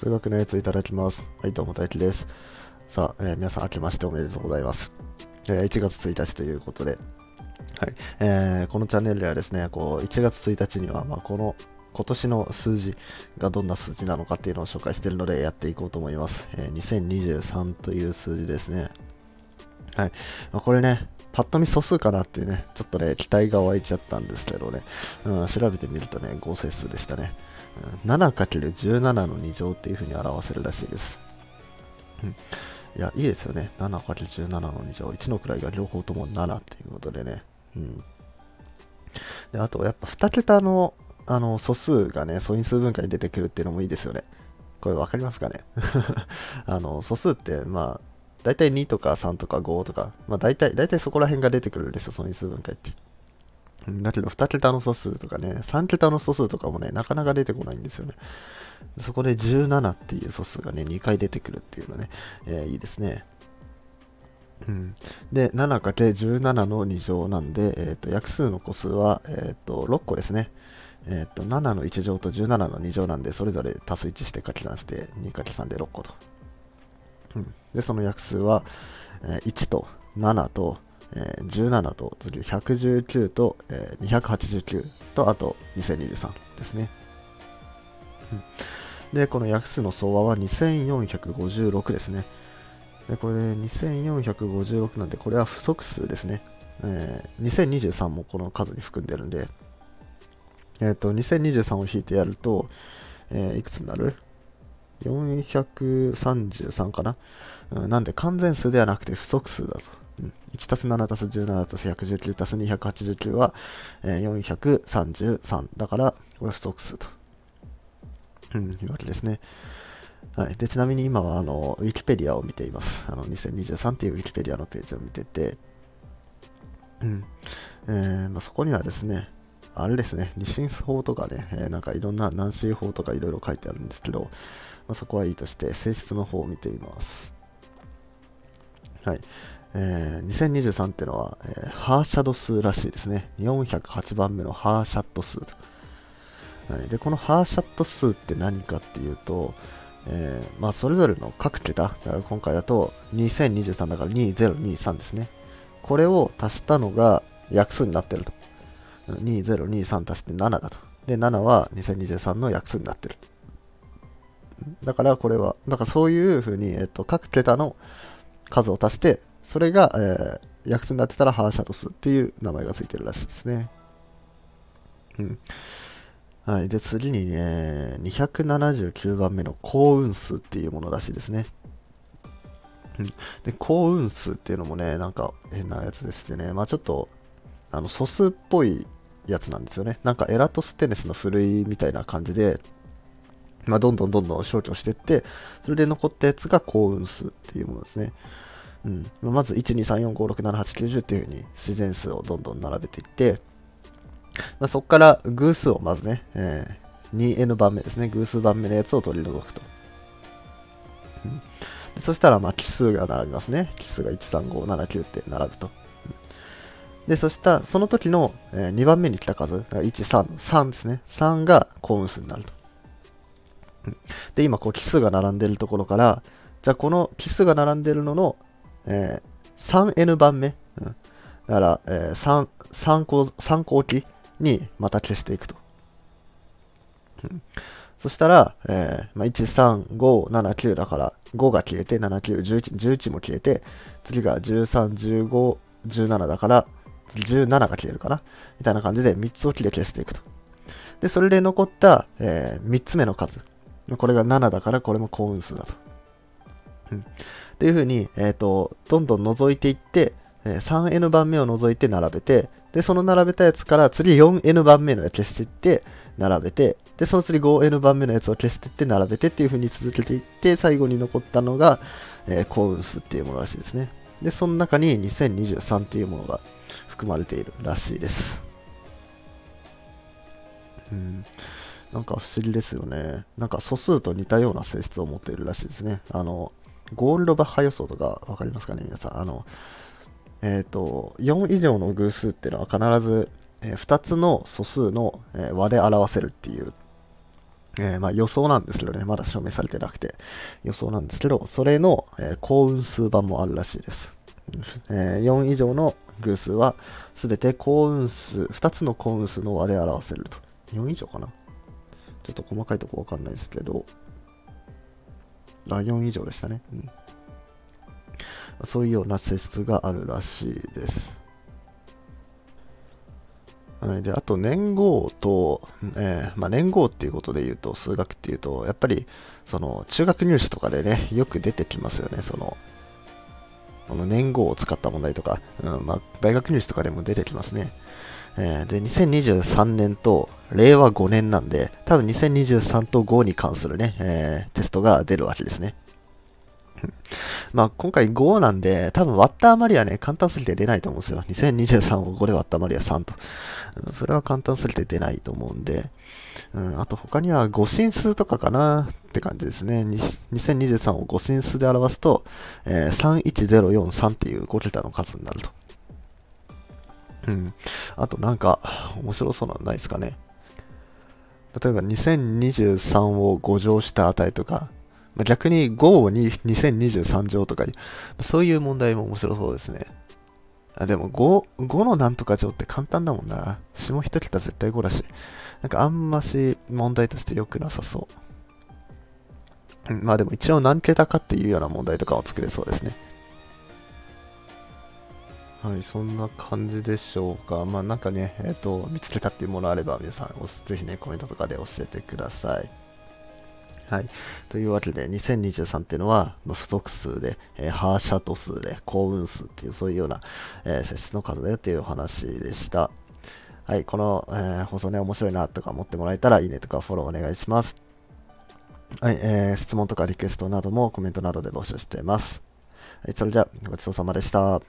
数学のやついただきます。はい、どうも大輝です。さあ、えー皆さん明けましておめでとうございます。えー1月1日ということで、はい、えーこのチャンネルではですね、こう、1月1日には、まあ、この、今年の数字がどんな数字なのかっていうのを紹介しているのでやっていこうと思います。えー2023という数字ですね。はい。まあ、これね、パッと見素数かなっていうね、ちょっとね、期待が湧いちゃったんですけどね、うん、調べてみるとね、合成数でしたね。7×17 の2乗っていう風に表せるらしいです。うんいや、いいですよね。7×17 の2乗。1の位が両方とも7っていうことでね。うん。で、あと、やっぱ2桁の、あの、素数がね、素因数分解に出てくるっていうのもいいですよね。これ分かりますかね？あの、素数って、まあ、大体2とか3とか5とか、まあ大体、大体そこら辺が出てくるんですよ、素因数分解って。だけど、2桁の素数とかね、3桁の素数とかもね、なかなか出てこないんですよね。そこで17っていう素数がね、2回出てくるっていうのね、えーいいですね。うん、で、7×17 の2乗なんで、えー、と約数の個数は、えー、と6個ですね。えー、と7の1乗と17の2乗なんで、それぞれ足す1して掛け算して 2×3 で6個と。うん、で、その約数は、えー1と7と、えー17と次119と、えー289とあと2023ですね。で、この約数の相和は2456ですね。でこれ2456なんで、これは不足数ですね。えー2023もこの数に含んでるんで、えっ、と、2023を引いてやると、えーいくつになる ?433 かな、うんなんで完全数ではなくて不足数だと。うん1たす7たす17たす119たす289は、えー433だから、これ不足数と。うん、いうわけですね。はい、でちなみに今はあのウィキペディアを見ています。あの2023っていうウィキペディアのページを見てて、うんえーまあ、そこにはですね、あれですね、二進法とかね、えーなんかいろんな南進法とかいろいろ書いてあるんですけど、まあ、そこはいいとして、性質の方を見ています。はい。えー2023ってのは、えーハーシャド数らしいですね。408番目のハーシャット数と。はい、でこのハーシャット数って何かっていうと、えーまあ、それぞれの各桁、今回だと2023だから2023ですね。これを足したのが約数になってると。2023足して7だと。で、7は2023の約数になってる。だからこれは、だからそういうふうに、えっと、各桁の数を足して、それが、えー約数になってたらハーシャド数っていう名前がついてるらしいですね。うん。はい。で、次にね、279番目の幸運数っていうものらしいですね。うん。で、幸運数っていうのもね、なんか変なやつでしてね、まあちょっと、あの、素数っぽいやつなんですよね。なんかエラトステネスのふるいみたいな感じで、まあどんどんどんどん消去していって、それで残ったやつが幸運数っていうものですね。うん。まず、1、2、3、4、5、6、7、8、9、10っていう風に自然数をどんどん並べていって、まあ、そこから偶数をまずね、えー 2n 番目ですね、偶数番目のやつを取り除くと。うんそしたら、まあ、奇数が並びますね。奇数が1、3、5、7、9って並ぶと。で、そしたその時の、え2番目に来た数、だから1、3、3ですね。3が幸運数になると。で、今、こう、奇数が並んでるところから、じゃあ、この奇数が並んでるのの、えー 3n 番目。うんだから、えー、3、3項、3項期にまた消していくと。うんそしたら、えーまあ、1、3、5、7、9だから、5が消えて、7、9、11、11も消えて、次が13、15、17だから、17が消えるかな？みたいな感じで3つを切で消していくと。で、それで残った、え3つ目の数。これが7だから、これも幸運数だと。っていう風に、えっ、と、どんどん除いていって、え 3n 番目を除いて並べて、で、その並べたやつから次 4n 番目のやつ消していって、並べて、で、その次 5n 番目のやつを消していって、並べてっていう風に続けていって、最後に残ったのが、えー幸運数っていうものらしいですね。で、その中に2023っていうものが含まれているらしいです。うん。なんか不思議ですよね。なんか素数と似たような性質を持っているらしいですね。あの、ゴールドバッハ予想とかわかりますかね、皆さん。あの、えっ、と、4以上の偶数っていうのは必ず、え2つの素数の、えー和で表せるっていう、えー、まあ予想なんですけどね、まだ証明されてなくて予想なんですけど、それの、え、幸運数版もあるらしいです。え、4以上の偶数は全て幸運数、2つの幸運数の和で表せると。4以上かな？ちょっと細かいとこわかんないですけど、あ、4以上でしたね。うん、そういうような性質があるらしいです。はい、であと年号と、えー、まあ、年号っていうことで言うと数学っていうとやっぱりその中学入試とかでねよく出てきますよねそのこの年号を使った問題とか、うん。まあ、大学入試とかでも出てきますね、えー、で2023年と令和5年なんで多分2023と5に関するね、えー、テストが出るわけですね まあ、今回5なんで、多分割った余りはね、簡単すぎて出ないと思うんですよ。2023を5で割った余りは3と。それは簡単すぎて出ないと思うんで、うん、あと他には5進数とかかなって感じですね。2023を5進数で表すと、えー、31043っていう5桁の数になると。うん。あとなんか、面白そうなのないですかね。例えば2023を5乗した値とか、逆に5に2023乗とか、そういう問題も面白そうですね。あでも5、5のなんとか乗って簡単だもんな。下一桁絶対5だし。なんかあんまし問題として良くなさそう。まあでも一応何桁かっていうような問題とかを作れそうですね。はい、そんな感じでしょうか。まあなんかね、えっ、ー、と、見つけたっていうものあれば皆さん、ぜひね、コメントとかで教えてください。はい。というわけで、2023っていうのは、ま不足数で、えー、ハーシャト数で、幸運数っていう、そういうような、えー、節の数だよっていうお話でした。はい。この、えー、放送ね、面白いなとか思ってもらえたら、いいねとかフォローお願いします。はい。えー、質問とかリクエストなどもコメントなどで募集しています。はい。それじゃあ、ごちそうさまでした。